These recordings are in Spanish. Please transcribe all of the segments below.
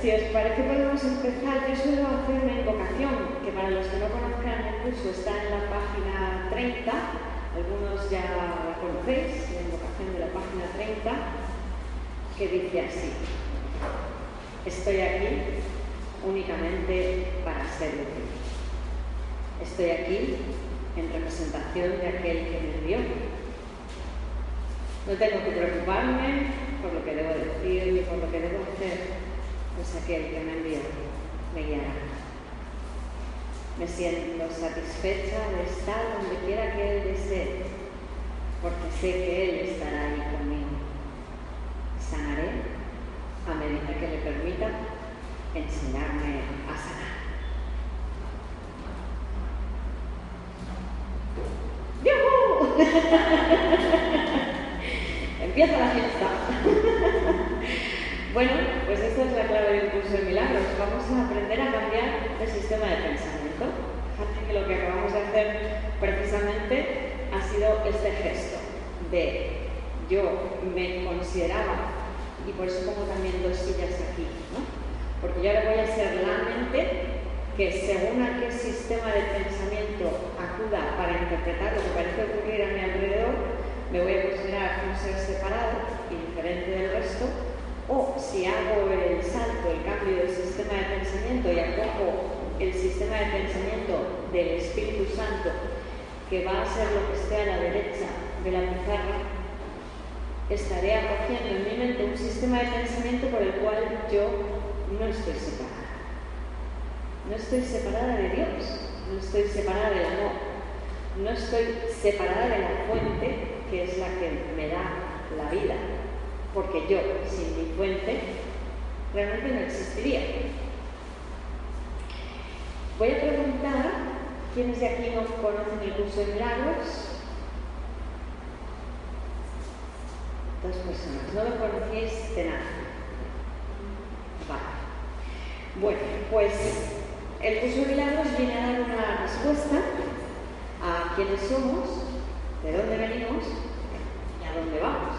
Si os parece podemos empezar. Yo suelo hacer una invocación, que para los que no conozcan el curso está en la página 30. Algunos ya la conocéis, la invocación de la página 30, que dice así. Estoy aquí únicamente para servirte. Estoy aquí en representación de aquel que me envió. No tengo que preocuparme por lo que debo decir ni por lo que debo hacer, pues aquel que me envió me guiará. Me siento satisfecha de estar donde quiera que Él desee, porque sé que Él estará ahí conmigo. Sanaré a medida que le permita enseñarme a sanar. ¡Yuhu! Empieza la fiesta. Bueno, pues esta es la clave del curso de milagros. Vamos a aprender a cambiar el sistema de pensamiento. Fíjate que lo que acabamos de hacer precisamente ha sido este gesto de yo me consideraba, y por eso pongo también dos sillas aquí, ¿no? Porque yo ahora voy a ser la mente que según a qué sistema de pensamiento acuda para interpretar lo que parece ocurrir a mi alrededor, me voy a considerar un ser separado y diferente del resto, o si hago el salto, el cambio del sistema de pensamiento y acojo el sistema de pensamiento del Espíritu Santo, que va a ser lo que esté a la derecha de la pizarra, estaré acogiendo en mi mente un sistema de pensamiento por el cual yo no estoy separada. No estoy separada de Dios, no estoy separada del amor, no estoy separada de la fuente que es la que me da la vida, porque yo sin mi fuente realmente no existiría. Voy a preguntar, ¿quiénes de aquí no conocen el curso de milagros? Dos personas, no lo conocéis de nada. Vale. Bueno, pues el curso de milagros viene a dar una respuesta a quiénes somos, de dónde venimos y a dónde vamos.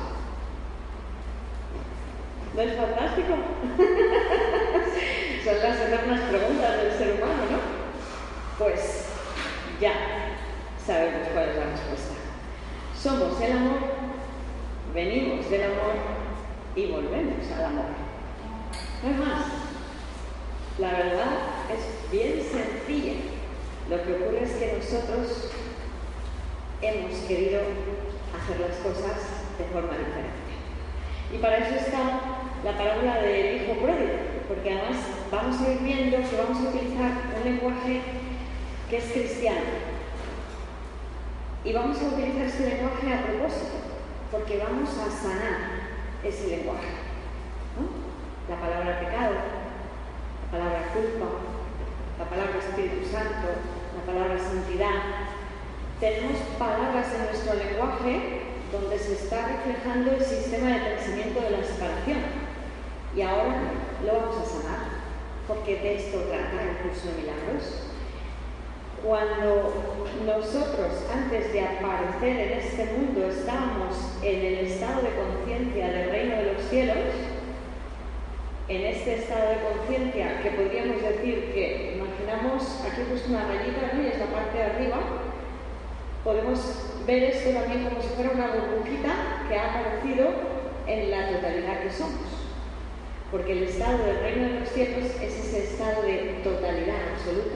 ¿No es fantástico? Son las eternas preguntas del ser humano, ¿no? Pues ya sabemos cuál es la respuesta. Somos el amor, venimos del amor y volvemos al amor. No hay más. La verdad es bien sencilla. Lo que ocurre es que nosotros hemos querido hacer las cosas de forma diferente. Y para eso está la parábola del hijo pródigo, porque además vamos a ir viendo que vamos a utilizar un lenguaje que es cristiano. Y vamos a utilizar este lenguaje a propósito, porque vamos a sanar ese lenguaje. La palabra pecado, la palabra culpa, la palabra Espíritu Santo, la palabra santidad. Tenemos palabras en nuestro lenguaje donde se está reflejando el sistema de pensamiento de la separación. Y ahora lo vamos a sanar, porque de esto trata el curso de milagros. Cuando nosotros, antes de aparecer en este mundo, estábamos en el estado de conciencia del reino de los cielos, en este estado de conciencia que podríamos decir que, imaginamos, aquí he puesto una rayita, ¿no? y es la parte de arriba, podemos ver esto también como si fuera una burbujita que ha aparecido en la totalidad que somos. Porque el estado del reino de los cielos es ese estado de totalidad absoluta,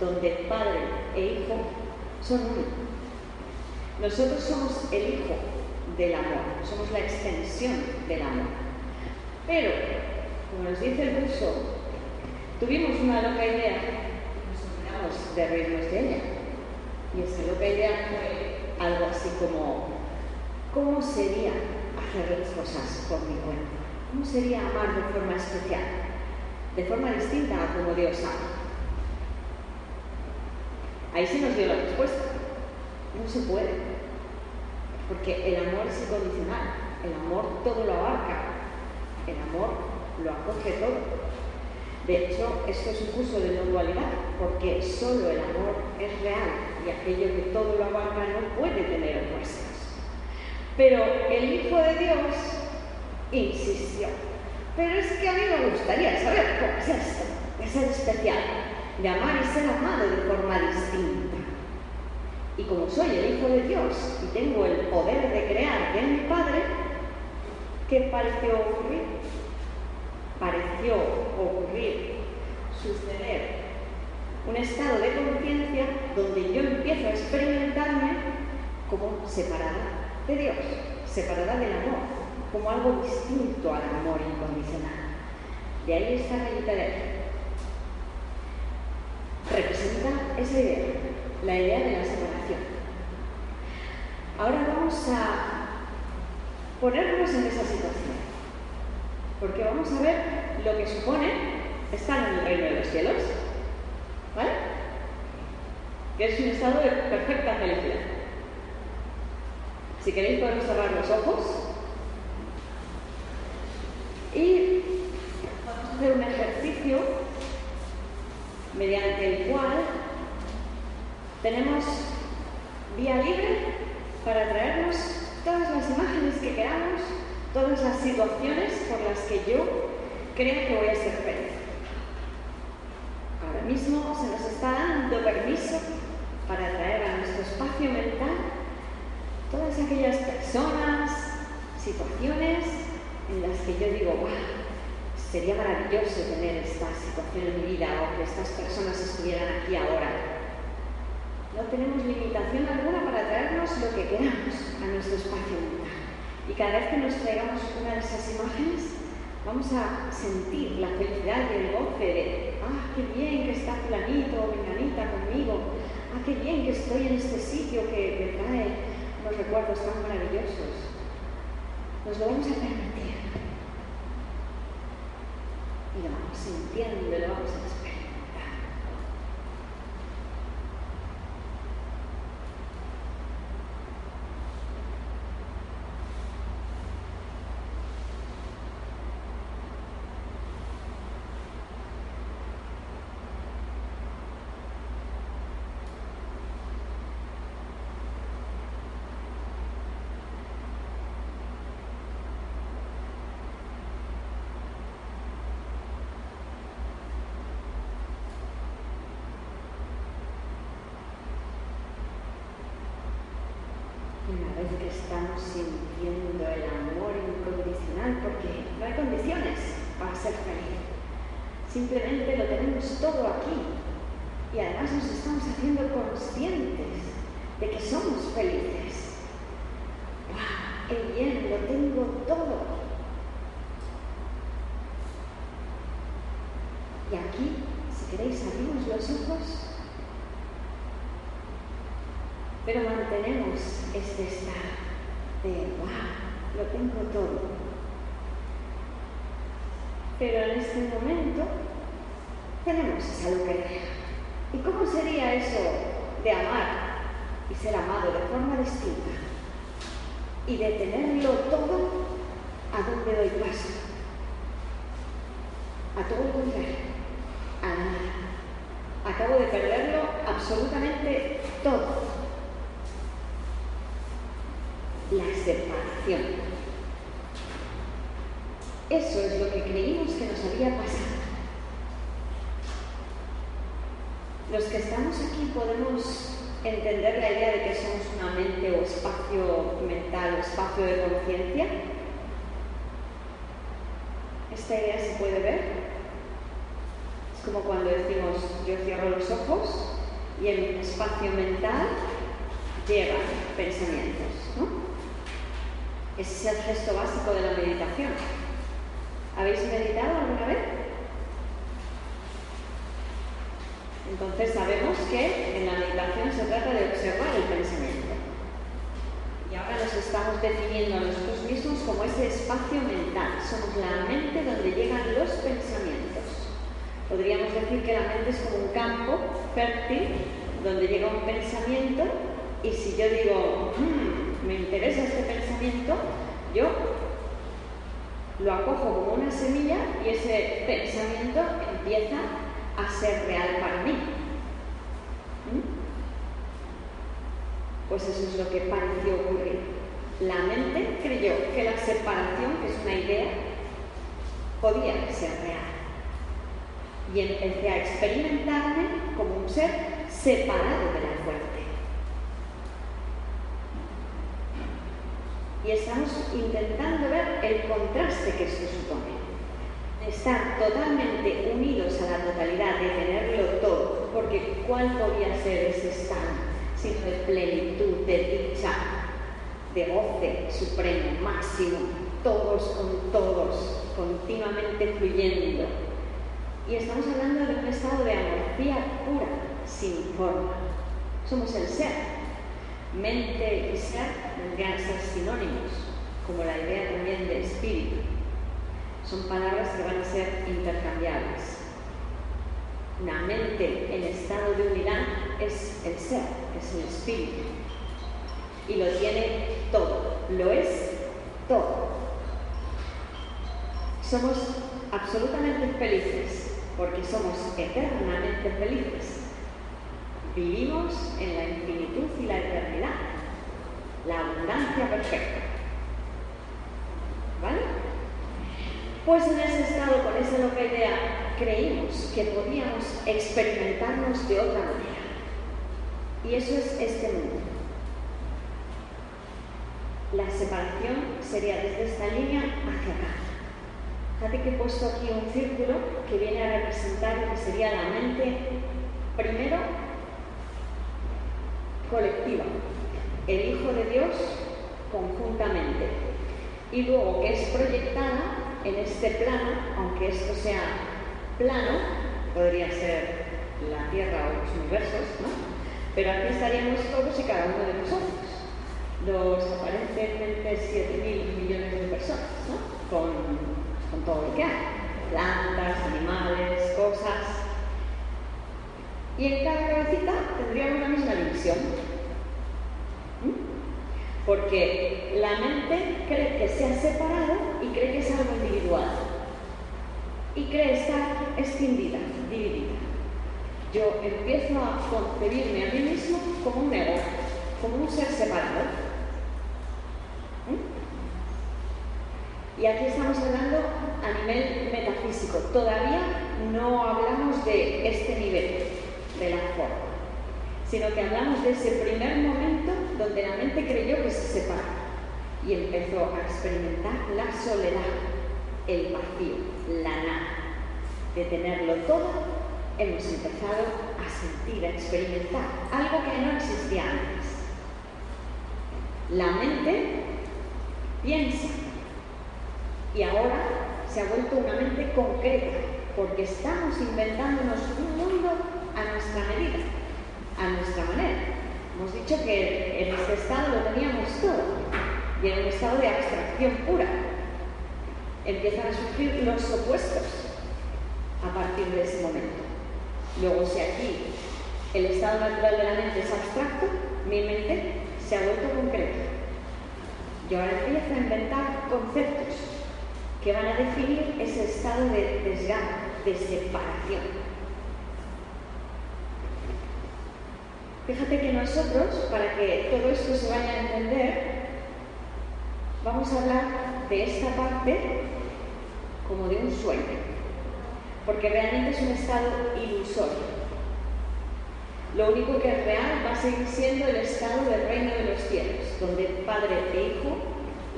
donde Padre e Hijo son uno. Nosotros somos el Hijo del amor, somos la extensión del amor. Pero, como nos dice el curso, tuvimos una loca idea nos olvidamos de reírnos de ella. Y esa loca idea fue algo así como, ¿cómo sería hacer las cosas por mi cuenta? ¿Cómo sería amar de forma especial? De forma distinta a como Dios ama. Ahí sí nos dio la respuesta. No se puede. Porque el amor es incondicional. El amor todo lo abarca. El amor lo acoge todo. De hecho, esto es un curso de no dualidad, porque solo el amor es real y aquello que todo lo abarca no puede tener opuestos. Pero el Hijo de Dios insistió. Pero es que a mí me gustaría saber cómo es esto, de ser especial, de amar y ser amado de forma distinta. Y como soy el Hijo de Dios y tengo el poder de crear en mi Padre, ¿qué pareció ocurrir? Pareció ocurrir, suceder, un estado de conciencia donde yo empiezo a experimentarme como separada de Dios, separada del amor, como algo distinto al amor incondicional. De ahí esta rayita de aquí. Representa esa idea la idea de la separación. Ahora vamos a ponernos en esa situación, porque vamos a ver lo que supone estar en el reino de los cielos, ¿vale? Que es un estado de perfecta felicidad. Si queréis podemos cerrar los ojos y vamos a hacer un ejercicio mediante el cual tenemos vía libre para traernos todas las imágenes que queramos, todas las situaciones por las que yo creo que voy a ser feliz. Ahora mismo se nos está dando permiso para traer a nuestro espacio mental todas aquellas personas, situaciones en las que yo digo, wow, sería maravilloso tener esta situación en mi vida o que estas personas estuvieran aquí ahora. No tenemos limitación alguna para traernos lo que queramos a nuestro espacio mental. Y cada vez que nos traigamos una de esas imágenes, vamos a sentir la felicidad y el goce de, ah, qué bien que está planito o conmigo, ah, qué bien que estoy en este sitio que me trae unos recuerdos tan maravillosos. Nos lo vamos a permitir. Y lo vamos sintiendo, lo vamos a que estamos sintiendo el amor incondicional, porque no hay condiciones para ser feliz. Simplemente lo tenemos todo aquí. Y además nos estamos haciendo conscientes de que somos felices. ¡Wow! ¡Qué bien! Lo tengo todo. Y aquí, si queréis, abrimos los ojos pero mantenemos este estado de, wow, lo tengo todo. Pero en este momento tenemos esa luquería. ¿Y cómo sería eso de amar y ser amado de forma distinta? Y de tenerlo todo a donde doy paso. A todo el contrario, a nada. Acabo de perderlo absolutamente todo la separación. Eso es lo que creímos que nos había pasado. Los que estamos aquí podemos entender la idea de que somos una mente o espacio mental o espacio de conciencia. Esta idea se puede ver. Es como cuando decimos yo cierro los ojos y mi espacio mental llegan pensamientos. ¿no? Ese es el gesto básico de la meditación. ¿Habéis meditado alguna vez? Entonces sabemos que en la meditación se trata de observar el pensamiento. Y ahora nos estamos definiendo a nosotros mismos como ese espacio mental. Somos la mente donde llegan los pensamientos. Podríamos decir que la mente es como un campo fértil donde llega un pensamiento y si yo digo, hmm, me interesa este pensamiento, yo lo acojo como una semilla y ese pensamiento empieza a ser real para mí. ¿Mm? Pues eso es lo que pareció ocurrir. La mente creyó que la separación, que es una idea, podía ser real. Y empecé a experimentarme como un ser separado de la fuente. Y estamos intentando ver el contraste que esto supone. Estar totalmente unidos a la totalidad, de tenerlo todo, porque ¿cuál podría ser ese estado sino de plenitud, de dicha, de goce supremo, máximo, todos con todos, continuamente fluyendo? Y estamos hablando de un estado de amorfía pura, sin forma. Somos el ser. Mente y ser vendrían a ser sinónimos, como la idea también de espíritu. Son palabras que van a ser intercambiables. Una mente en estado de unidad es el ser, es el espíritu. Y lo tiene todo, lo es todo. Somos absolutamente felices porque somos eternamente felices. Vivimos en la infinitud y la eternidad, la abundancia perfecta. ¿Vale? Pues en ese estado, con esa loca idea, creímos que podíamos experimentarnos de otra manera. Y eso es este mundo. La separación sería desde esta línea hacia acá. Fíjate que he puesto aquí un círculo que viene a representar lo que sería la mente, primero, colectiva, el Hijo de Dios conjuntamente, y luego que es proyectada en este plano, aunque esto sea plano, podría ser la Tierra o los universos, ¿no? Pero aquí estaríamos todos y cada uno de nosotros, los aparentemente 7.000 millones de personas, ¿no? Con con todo lo que hay, plantas, animales, cosas. Y en cada cabecita tendríamos la misma división. ¿Mm? Porque la mente cree que se ha separado y cree que es algo individual. Y cree estar extendida, dividida. Yo empiezo a concebirme a mí mismo como un ego, como un ser separado. Y aquí estamos hablando a nivel metafísico. Todavía no hablamos de este nivel de la forma, sino que hablamos de ese primer momento donde la mente creyó que se separaba y empezó a experimentar la soledad, el vacío, la nada. De tenerlo todo, hemos empezado a sentir, a experimentar algo que no existía antes. La mente piensa y ahora se ha vuelto una mente concreta, porque estamos inventándonos un mundo a nuestra medida, a nuestra manera. Hemos dicho que en este estado lo teníamos todo, y en un estado de abstracción pura. Empiezan a surgir los opuestos a partir de ese momento. Luego, si aquí el estado natural de la mente es abstracto, mi mente se ha vuelto concreta. Y ahora empiezo a inventar conceptos que van a definir ese estado de desgano, de separación. Fíjate que nosotros, para que todo esto se vaya a entender, vamos a hablar de esta parte como de un sueño, porque realmente es un estado ilusorio. Lo único que es real va a seguir siendo el estado del reino de los cielos, donde Padre e Hijo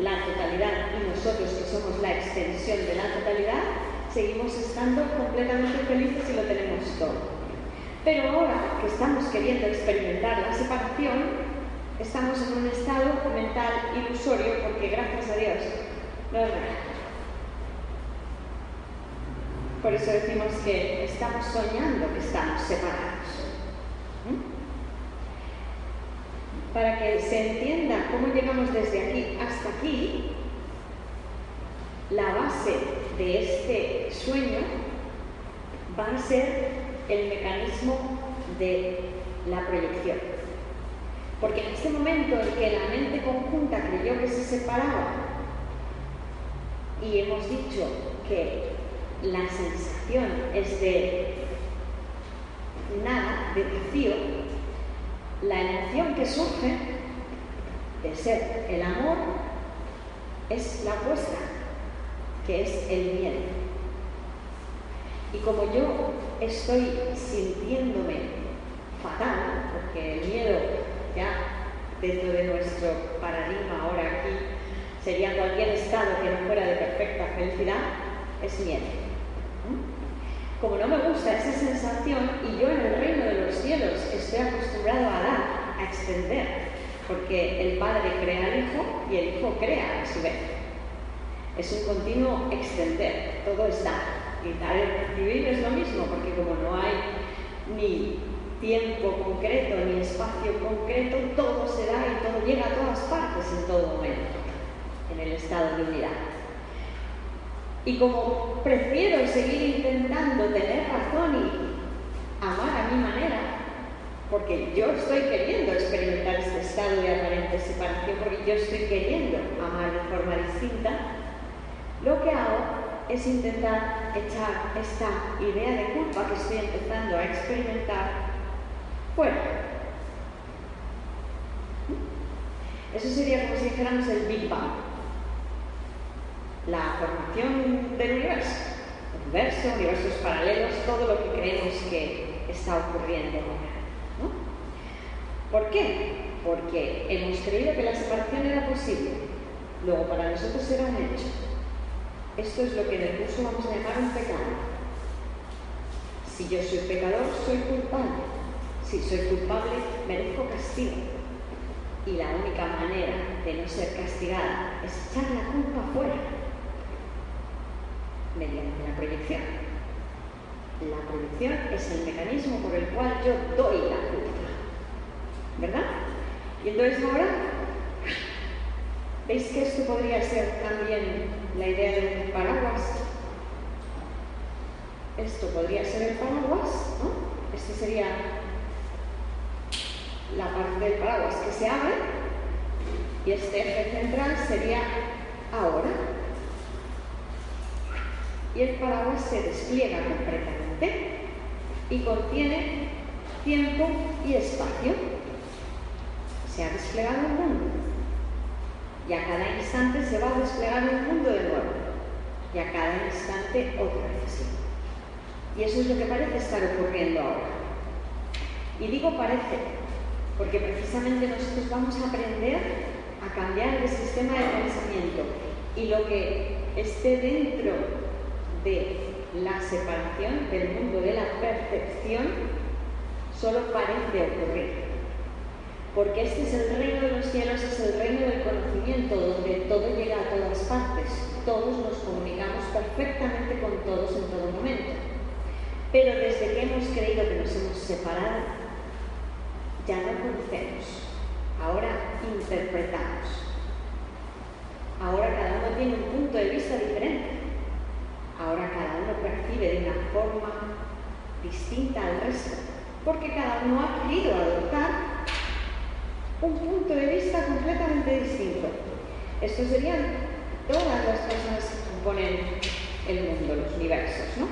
la totalidad y nosotros que somos la extensión de la totalidad, seguimos estando completamente felices y lo tenemos todo. Pero ahora que estamos queriendo experimentar la separación, estamos en un estado mental ilusorio porque gracias a Dios no es real. Por eso decimos que estamos soñando que estamos separados. para que se entienda cómo llegamos desde aquí hasta aquí, la base de este sueño va a ser el mecanismo de la proyección. Porque en este momento en que la mente conjunta creyó que se separaba, y hemos dicho que la sensación es de nada, de vacío, la emoción que surge de ser el amor es la vuestra, que es el miedo. Y como yo estoy sintiéndome fatal, porque el miedo ya dentro de nuestro paradigma ahora aquí sería cualquier estado que no fuera de perfecta felicidad, es miedo. Como no me gusta esa sensación y yo en el reino de los cielos estoy acostumbrado a dar, a extender, porque el Padre crea al Hijo y el Hijo crea a su vez. Es un continuo extender, todo es dar. Dar y recibir es lo mismo, porque como no hay ni tiempo concreto ni espacio concreto, todo se da y todo llega a todas partes en todo momento, en el estado de unidad. Y como prefiero seguir intentando tener razón y amar a mi manera, porque yo estoy queriendo experimentar este estado de aparente separación, porque yo estoy queriendo amar de forma distinta, lo que hago es intentar echar esta idea de culpa que estoy empezando a experimentar bueno, Eso sería como si dijéramos el Big Bang, la formación del universo, universo, universos paralelos, todo lo que creemos que está ocurriendo ahora. ¿Por qué? Porque hemos creído que la separación era posible, luego para nosotros era un hecho. Esto es lo que en el curso vamos a llamar un pecado. Si yo soy pecador, soy culpable si soy culpable, merezco castigo. Y la única manera de no ser castigada es echar la culpa fuera, mediante la proyección. La proyección es el mecanismo por el cual yo doy la culpa. ¿Verdad? Y entonces ahora, ¿veis que esto podría ser también la idea del paraguas? Esto podría ser el paraguas, ¿no? Este sería la parte del paraguas que se abre y este eje central sería ahora. Y el paraguas se despliega completamente y contiene tiempo y espacio. Se ha desplegado el mundo y a cada instante se va a desplegar el mundo de nuevo y a cada instante otra vez Y eso es lo que parece estar ocurriendo ahora. Y digo parece, porque precisamente nosotros vamos a aprender a cambiar el sistema de pensamiento y lo que esté dentro de la separación del mundo de la percepción solo parece ocurrir. Porque este es el reino de los cielos, es el reino del conocimiento, donde todo llega a todas partes. Todos nos comunicamos perfectamente con todos en todo momento. Pero desde que hemos creído que nos hemos separado, ya no conocemos, ahora interpretamos. Ahora cada uno tiene un punto de vista diferente. Ahora cada uno percibe de una forma distinta al resto, porque cada uno ha querido adoptar un punto de vista completamente distinto. Estos serían todas las personas que componen el mundo, los universos, ¿no?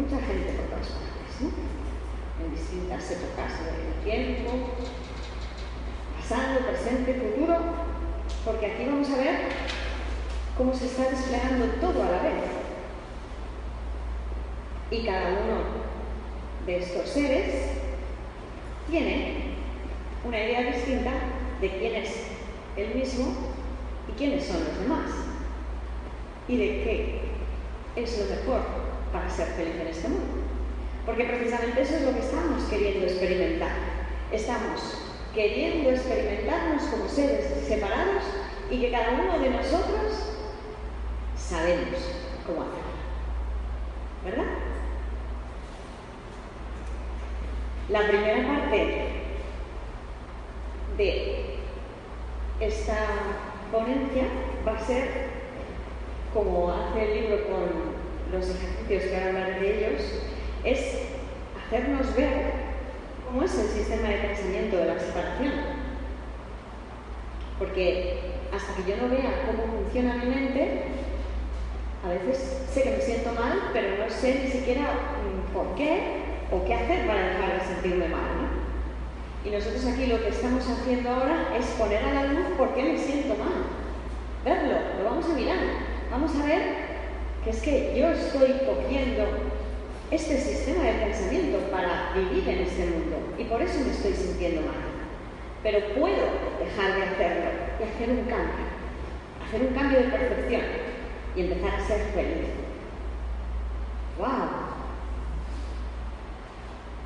Mucha gente por todas partes, ¿no? En distintas épocas del tiempo, pasado, presente, futuro, porque aquí vamos a ver cómo se está desplegando todo a la vez. Y cada uno de estos seres tiene una idea distinta de quién es él mismo y quiénes son los demás. Y de qué es lo mejor para ser feliz en este mundo. Porque precisamente eso es lo que estamos queriendo experimentar. Estamos queriendo experimentarnos como seres separados y que cada uno de nosotros sabemos cómo hacerlo. ¿Verdad? La primera parte de esta ponencia va a ser, como hace el libro con los ejercicios que ahora hablaré de ellos, es hacernos ver cómo es el sistema de pensamiento de la separación. Porque hasta que yo no vea cómo funciona mi mente, A veces sé que me siento mal, pero no sé ni siquiera mm, por qué o qué hacer para dejar de sentirme mal. Y nosotros aquí lo que estamos haciendo ahora es poner a la luz por qué me siento mal. Verlo, lo vamos a mirar. Vamos a ver que es que yo estoy cogiendo este sistema de para vivir en este mundo y por eso me estoy sintiendo mal. Pero puedo dejar de hacerlo y hacer un cambio, hacer un cambio de percepción y empezar a ser feliz. ¡Wow!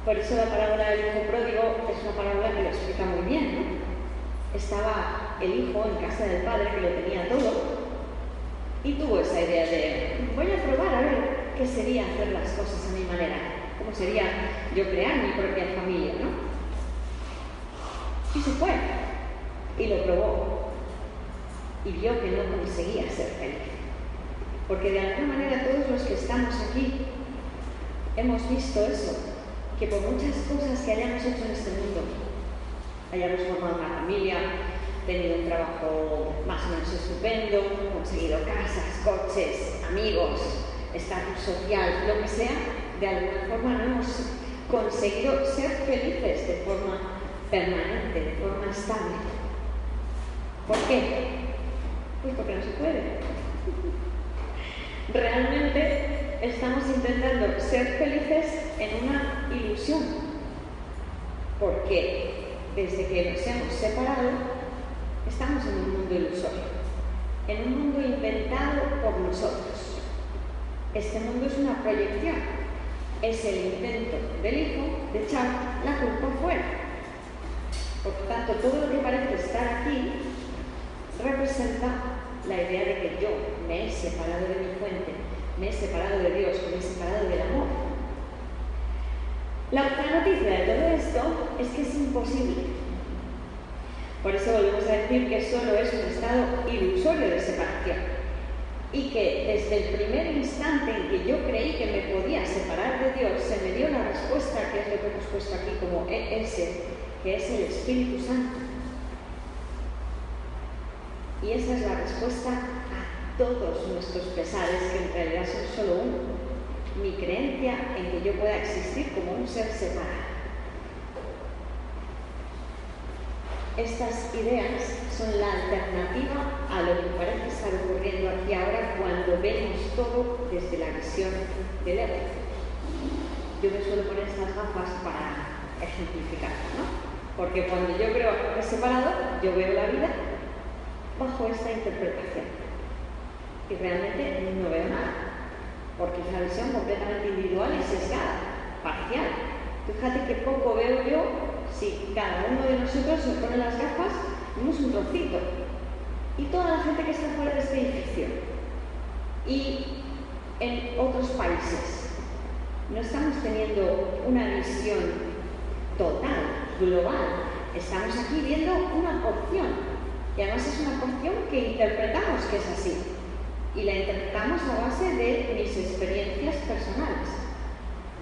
Por eso la parábola del hijo pródigo es una parábola que lo explica muy bien. ¿no? Estaba el hijo en casa del padre que lo tenía todo y tuvo esa idea de voy a probar a ver qué sería hacer las cosas a mi manera, cómo sería yo crear mi propia familia, ¿no? Y se fue y lo probó y vio que no conseguía ser feliz. Porque de alguna manera todos los que estamos aquí hemos visto eso, que por muchas cosas que hayamos hecho en este mundo, hayamos formado una familia, tenido un trabajo más o menos estupendo, conseguido casas, coches, amigos, estatus social, lo que sea, de alguna forma no hemos conseguido ser felices de forma permanente, de forma estable. ¿Por qué? Pues porque no se puede. Realmente estamos intentando ser felices en una ilusión, porque desde que nos hemos separado estamos en un mundo ilusorio, en un mundo inventado por nosotros. Este mundo es una proyección, es el intento del hijo de echar la culpa fuera. Por tanto, todo lo que parece estar aquí representa la idea de que yo me he separado de mi fuente, me he separado de Dios, me he separado del amor. La otra noticia de todo esto es que es imposible. Por eso volvemos a decir que solo es un estado ilusorio de separación y que desde el primer instante en que yo creí que me podía separar de Dios, se me dio la respuesta, que es lo que hemos puesto aquí como ES, que es el Espíritu Santo. Y esa es la respuesta a todos nuestros pesares, que en realidad son solo uno. Mi creencia en que yo pueda existir como un ser separado. Estas ideas son la alternativa a lo que parece estar ocurriendo aquí ahora cuando vemos todo desde la visión del ego. Yo me suelo poner estas gafas para ejemplificar, ¿no? Porque cuando yo creo que separado, yo veo la vida bajo esta interpretación. Y realmente no veo nada, porque es una visión completamente individual y sesgada, parcial. Fíjate que poco veo yo si cada uno de nosotros se pone las gafas, vemos un trocito. Y toda la gente que está fuera de este edificio. Y en otros países. No estamos teniendo una visión total, global. Estamos aquí viendo una porción. Y además es una porción que interpretamos que es así. Y la interpretamos a base de mis experiencias personales,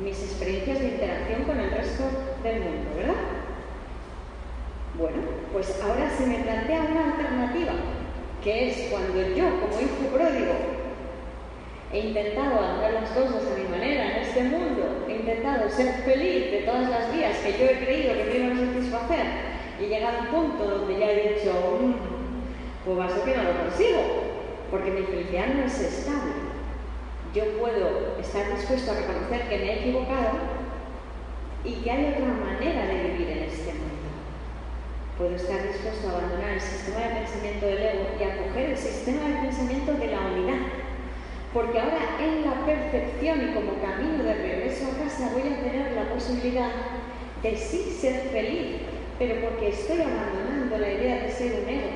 mis experiencias de interacción con el resto del mundo, ¿verdad? Bueno, pues ahora se me plantea una alternativa, que es cuando yo, como hijo pródigo, he intentado hacer las cosas a mi manera en este mundo, he intentado ser feliz de todas las vías que yo he creído que me iban a satisfacer, y he llegado a un punto donde ya he dicho, mm, pues va a que no lo consigo, porque mi felicidad no es estable. Yo puedo estar dispuesto a reconocer que me he equivocado y que hay otra manera de vivir puedo estar dispuesto a abandonar el sistema de pensamiento del ego y acoger el sistema de pensamiento de la unidad. Porque ahora en la perfección y como camino de regreso a casa voy a tener la posibilidad de sí ser feliz, pero porque estoy abandonando la idea de ser un ego,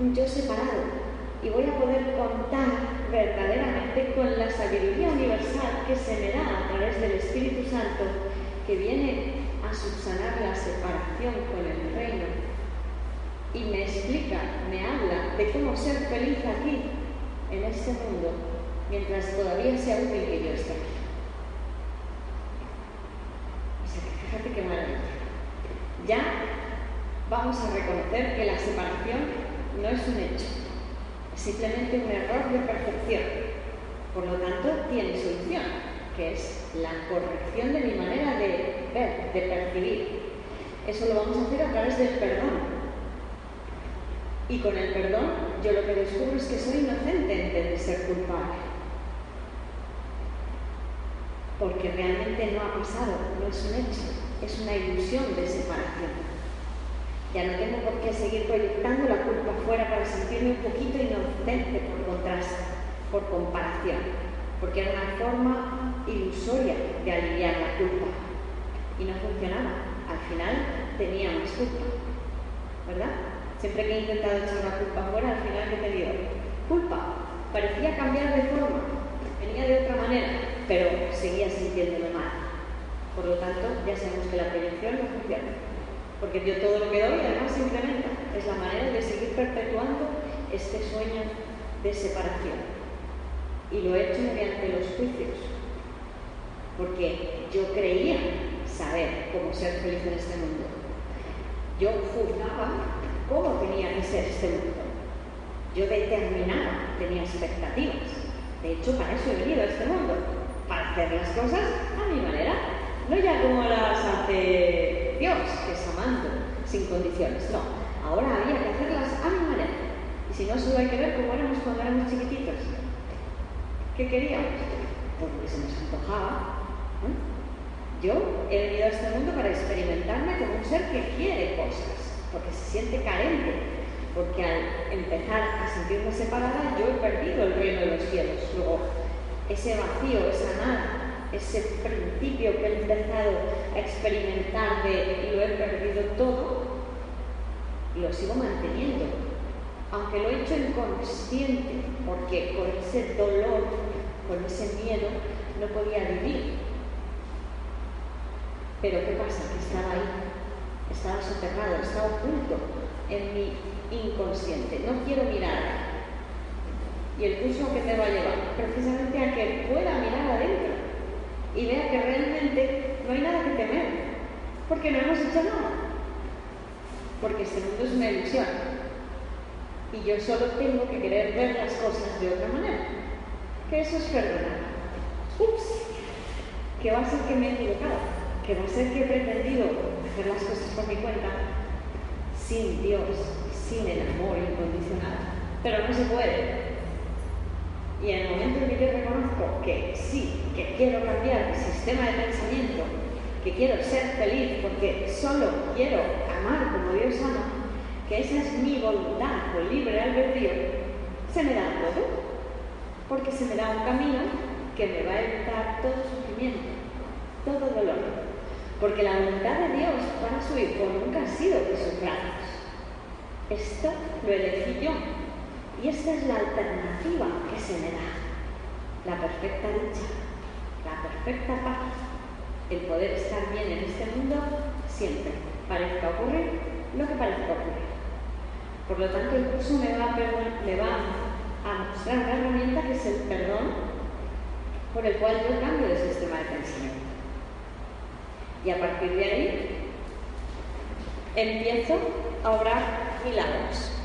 un yo separado, y voy a poder contar verdaderamente con la sabiduría universal que se me da a través del Espíritu Santo, que viene a subsanar la separación con el reino y me explica, me habla de cómo ser feliz aquí, en este mundo, mientras todavía sea útil que yo esté aquí. Fíjate qué maravilla. Ya vamos a reconocer que la separación no es un hecho, es simplemente un error de percepción. Por lo tanto, tiene solución, que es la corrección de mi manera de ver, de percibir. Eso lo vamos a hacer a través del perdón. Y con el perdón, yo lo que descubro es que soy inocente en vez de ser culpable. Porque realmente no ha pasado, no es un hecho, es una ilusión de separación. Ya no tengo por qué seguir proyectando la culpa fuera para sentirme un poquito inocente por contraste, por comparación, porque era una forma ilusoria de aliviar la culpa. Y no funcionaba. Al final tenía más culpa. ¿Verdad? Siempre que he intentado echar la culpa fuera, al final he tenido culpa. Parecía cambiar de forma, venía de otra manera, pero seguía sintiéndome mal. Por lo tanto, ya sabemos que la proyección no funciona porque yo todo lo que doy además se incrementa. Es la manera de seguir perpetuando este sueño de separación. Y lo he hecho mediante los juicios, porque yo creía saber cómo ser feliz en este mundo. Yo juzgaba cómo tenía que ser este mundo. Yo determinaba, tenía expectativas. De hecho, para eso he venido a este mundo, para hacer las cosas a mi manera, no ya como las hace Dios, que es amando, sin condiciones. No, ahora había que hacerlas a mi manera. Y si no, solo hay que ver cómo éramos cuando éramos chiquititos. ¿Qué queríamos? Pues lo que se nos antojaba. Yo he venido a este mundo para experimentarme como un ser que quiere cosas, porque se siente carente, porque al empezar a sentirme separada yo he perdido el reino de los cielos. Luego, ese vacío, esa nada, ese principio que he empezado a experimentar de lo he perdido todo, lo sigo manteniendo. Aunque lo he hecho inconsciente, porque con ese dolor, con ese miedo, no podía vivir. Pero ¿qué pasa? Que estaba ahí, estaba soterrado, estaba oculto en mi inconsciente. No quiero mirar. Y el curso que te va a llevar, precisamente a que pueda mirar adentro y vea que realmente no hay nada que temer, porque no hemos hecho nada, porque este mundo es una ilusión y yo solo tengo que querer ver las cosas de otra manera, que eso es perdonar. Ups, que va a ser que me he equivocado, que a ser que he pretendido hacer las cosas por mi cuenta sin Dios, sin el amor incondicional, pero no se puede, y en el momento en que yo reconozco que sí, que quiero cambiar mi sistema de pensamiento, que quiero ser feliz porque solo quiero amar como Dios ama, que esa es mi voluntad con libre albedrío, se me da todo. Porque se me da un camino que me va a evitar todo sufrimiento, todo dolor. Porque la voluntad de Dios para su Hijo nunca ha sido que suframos. Esto lo elegí yo, y esta es la alternativa que se me da. La perfecta dicha, la perfecta paz, el poder estar bien en este mundo siempre, parezca ocurrir lo que parezca ocurrir. Por lo tanto, el curso me va, a, me va a mostrar una herramienta que es el perdón, por el cual yo cambio de sistema de pensamiento. Y a partir de ahí empiezo a obrar milagros.